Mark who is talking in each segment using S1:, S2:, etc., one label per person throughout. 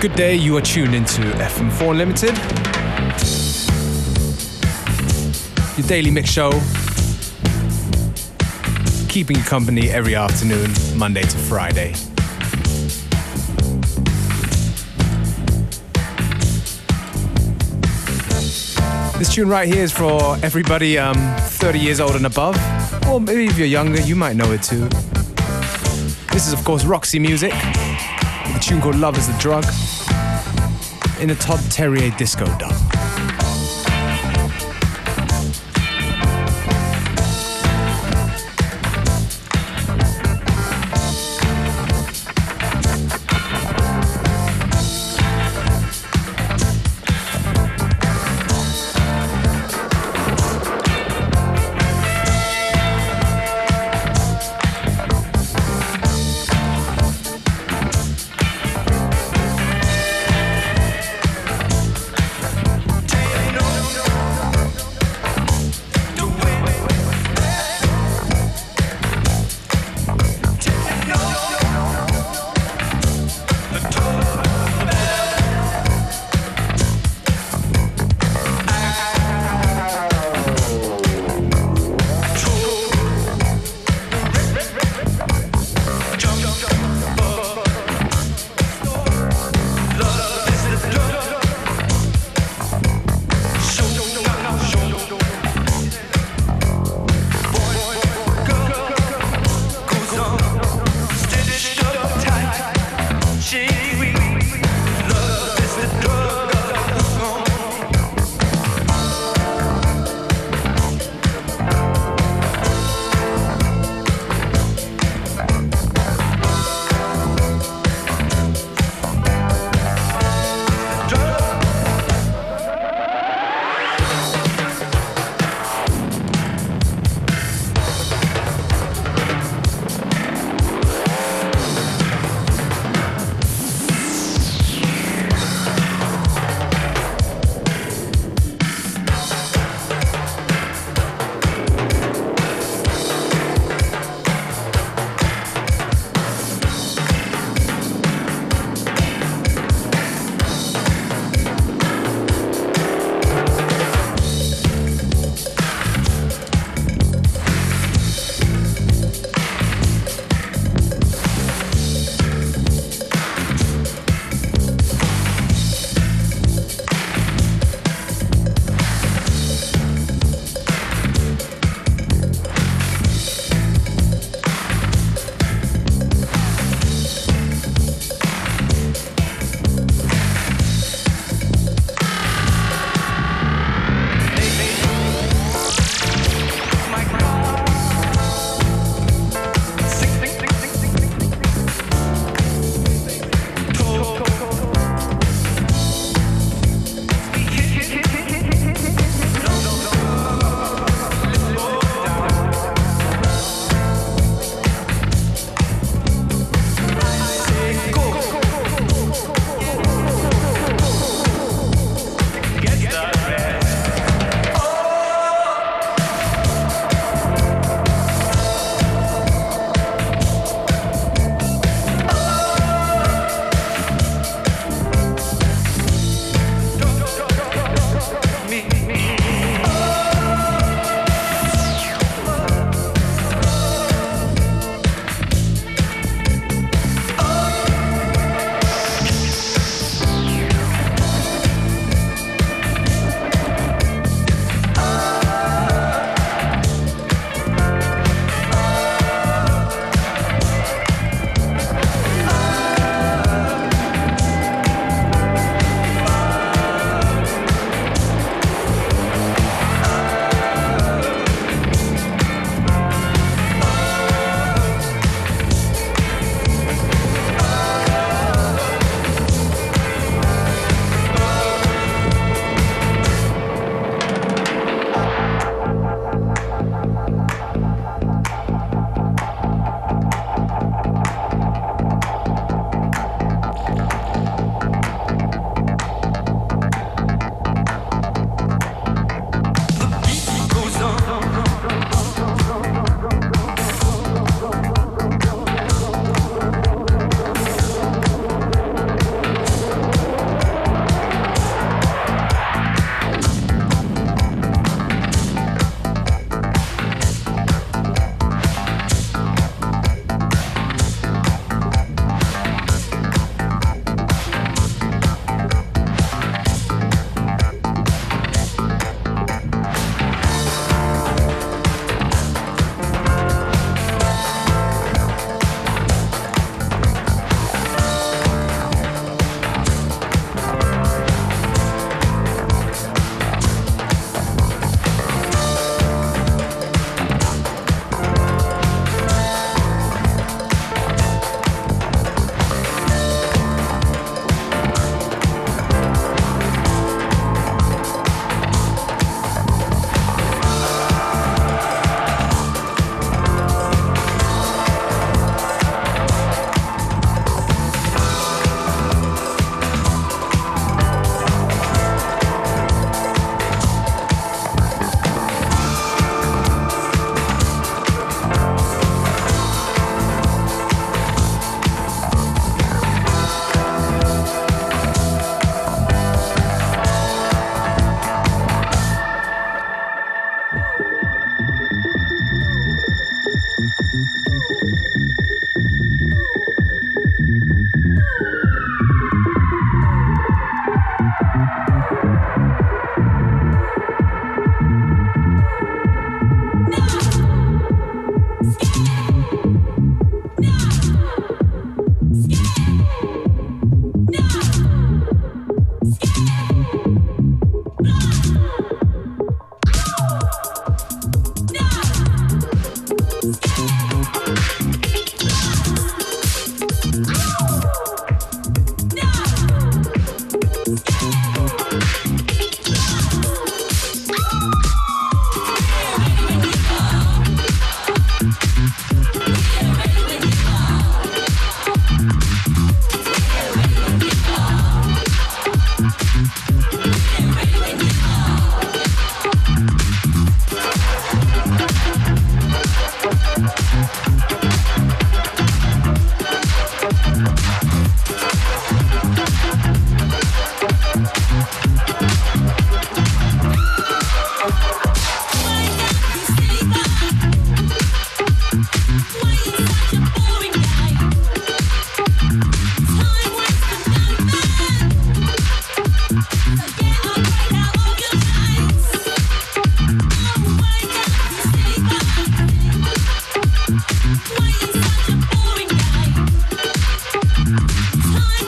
S1: Good day, you are tuned into FM4 Limited. Your daily mix show. Keeping you company every afternoon, Monday to Friday. This tune right here is for everybody um, 30 years old and above. Or maybe if you're younger, you might know it too. This is, of course, Roxy Music. A tune called Love is the Drug. In a Todd Terje disco dub.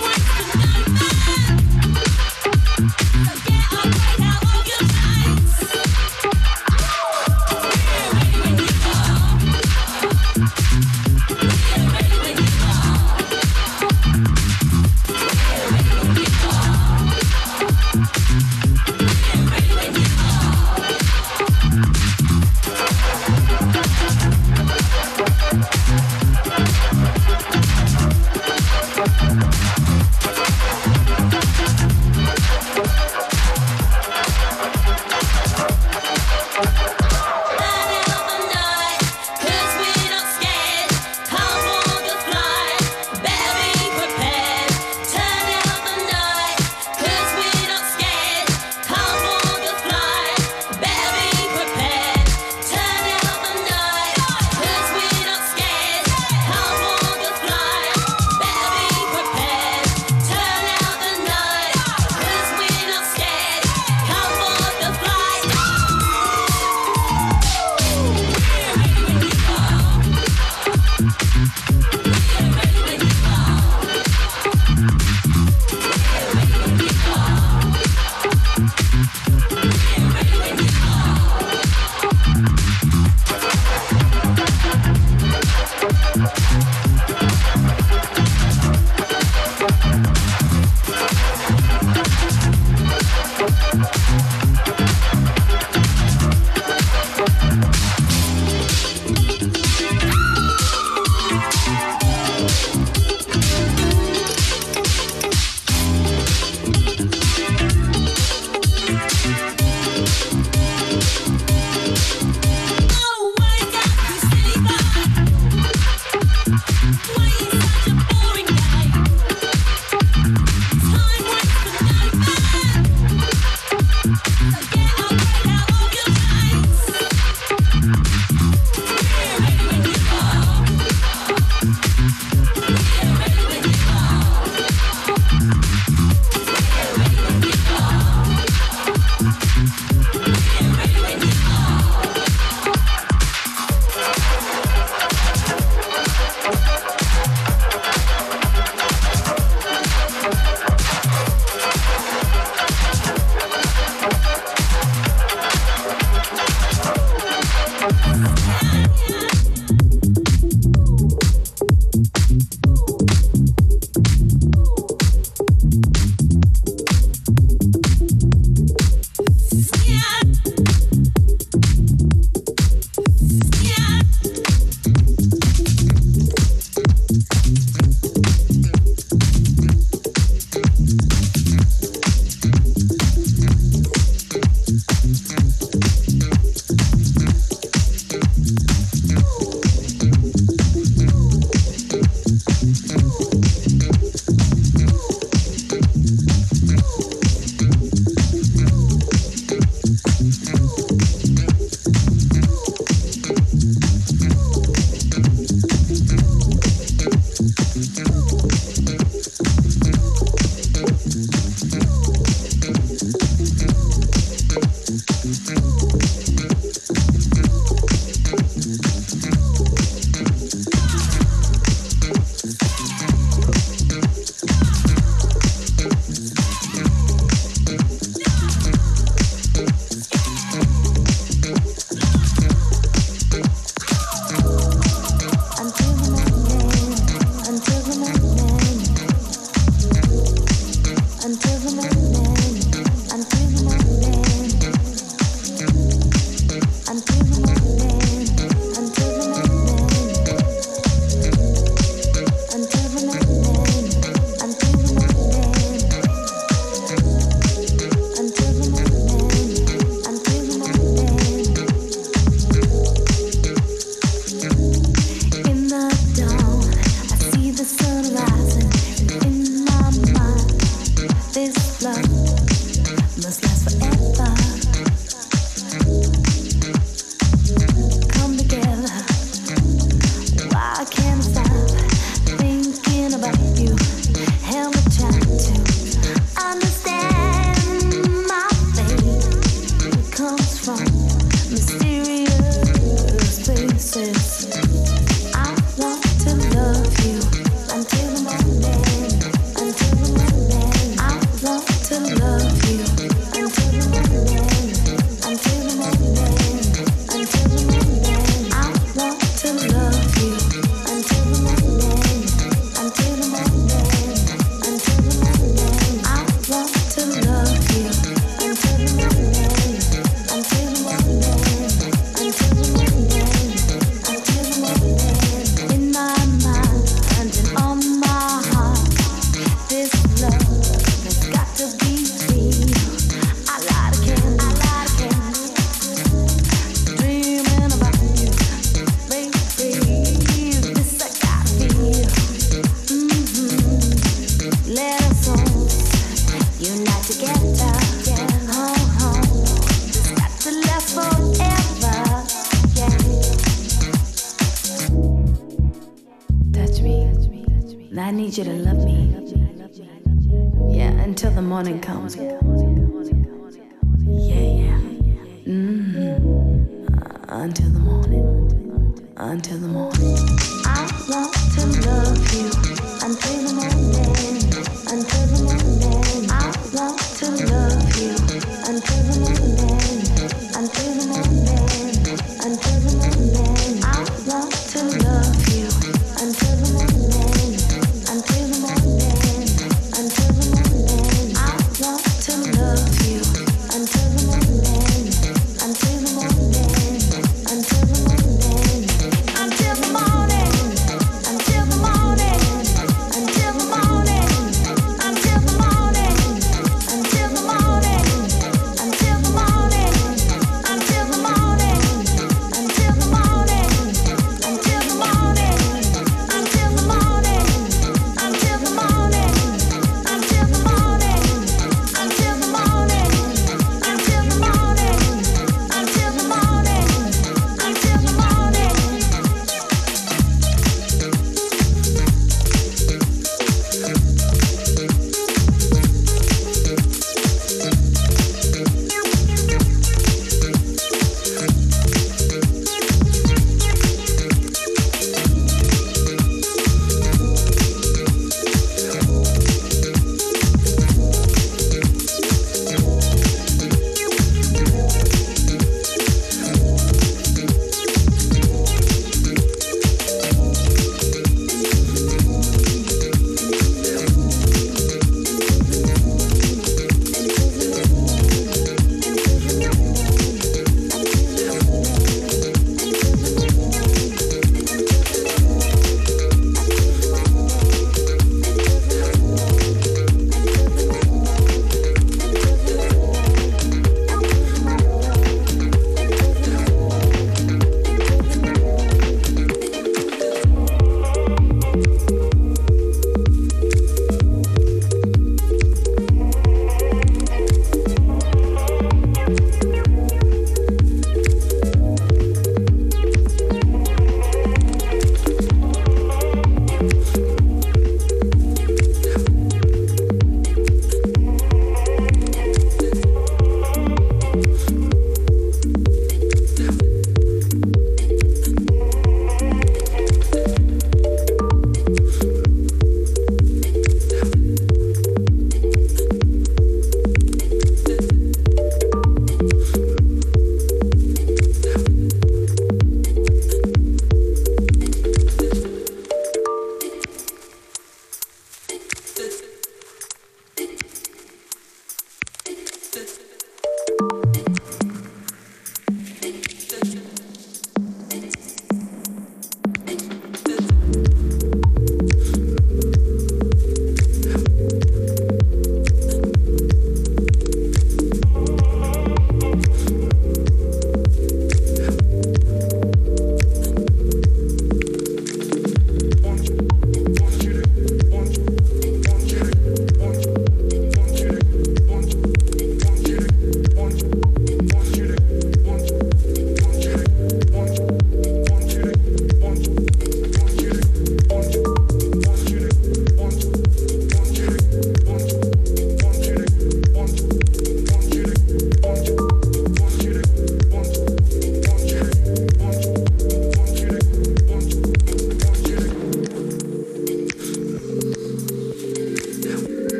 S2: what's the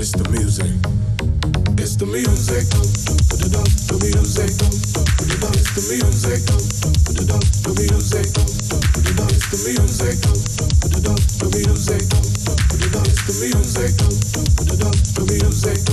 S3: It's the music. It's the music. The music. It's the music. The music. It's the music. The music. It's the music. The music.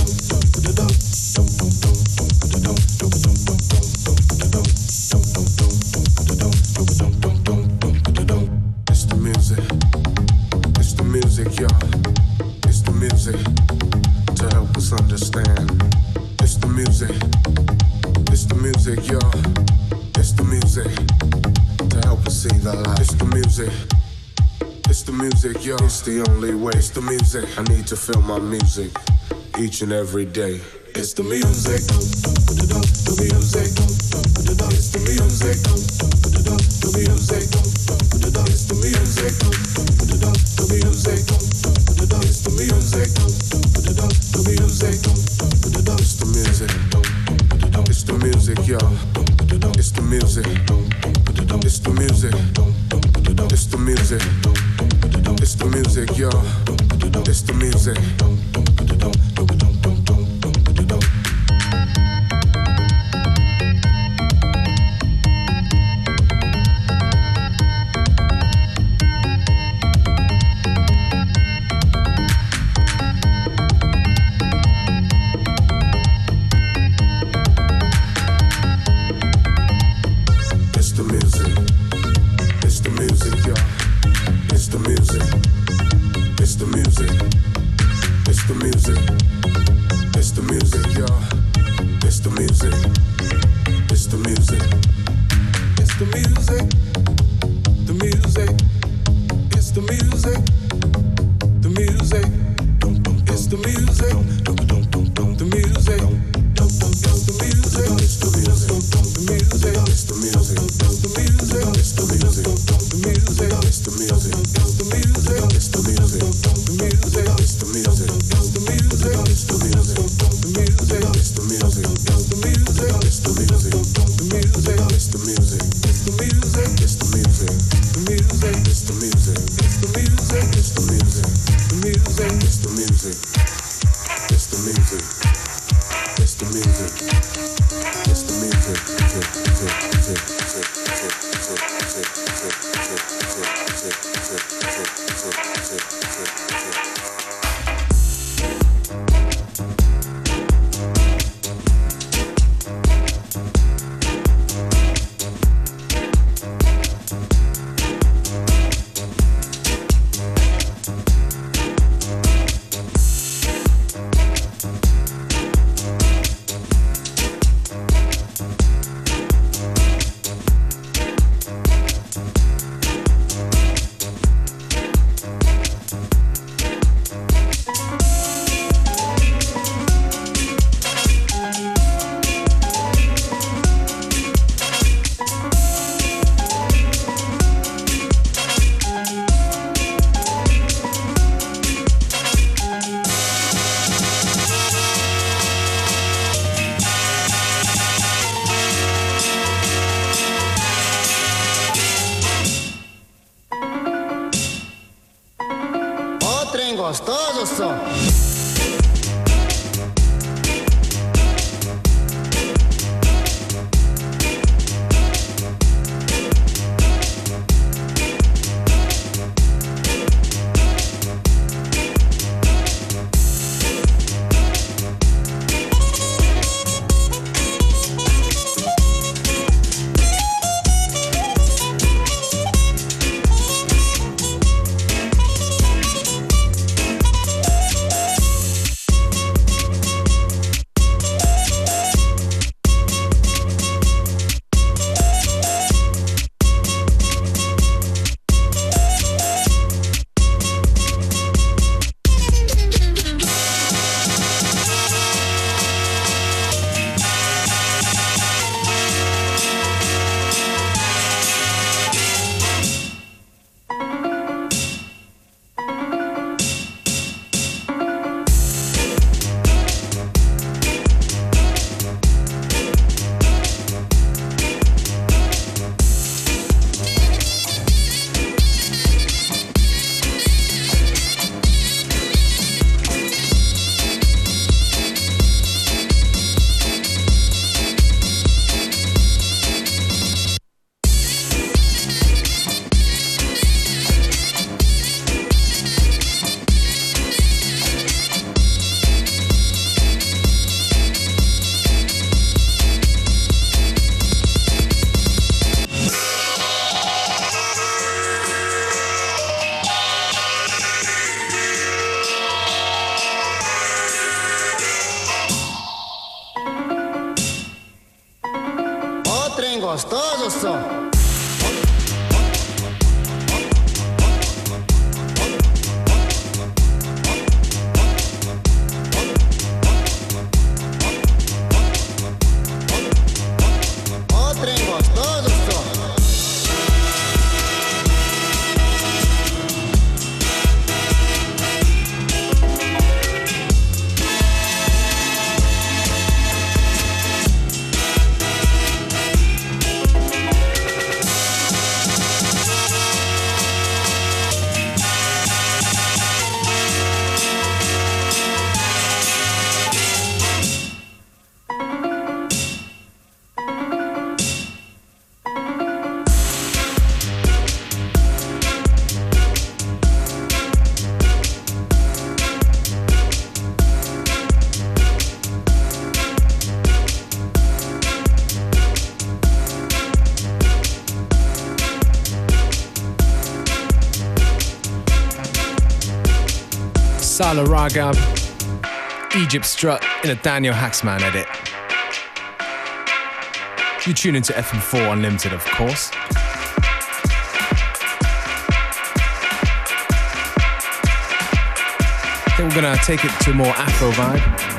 S3: to fill my music each and every day. It's the music. It's the music. It's the music.
S2: Salah Ragab, Egypt Strut in a Daniel Haaksman edit. You tune into FM4 Unlimited, of course. I think we're gonna take it to a more Afro vibe.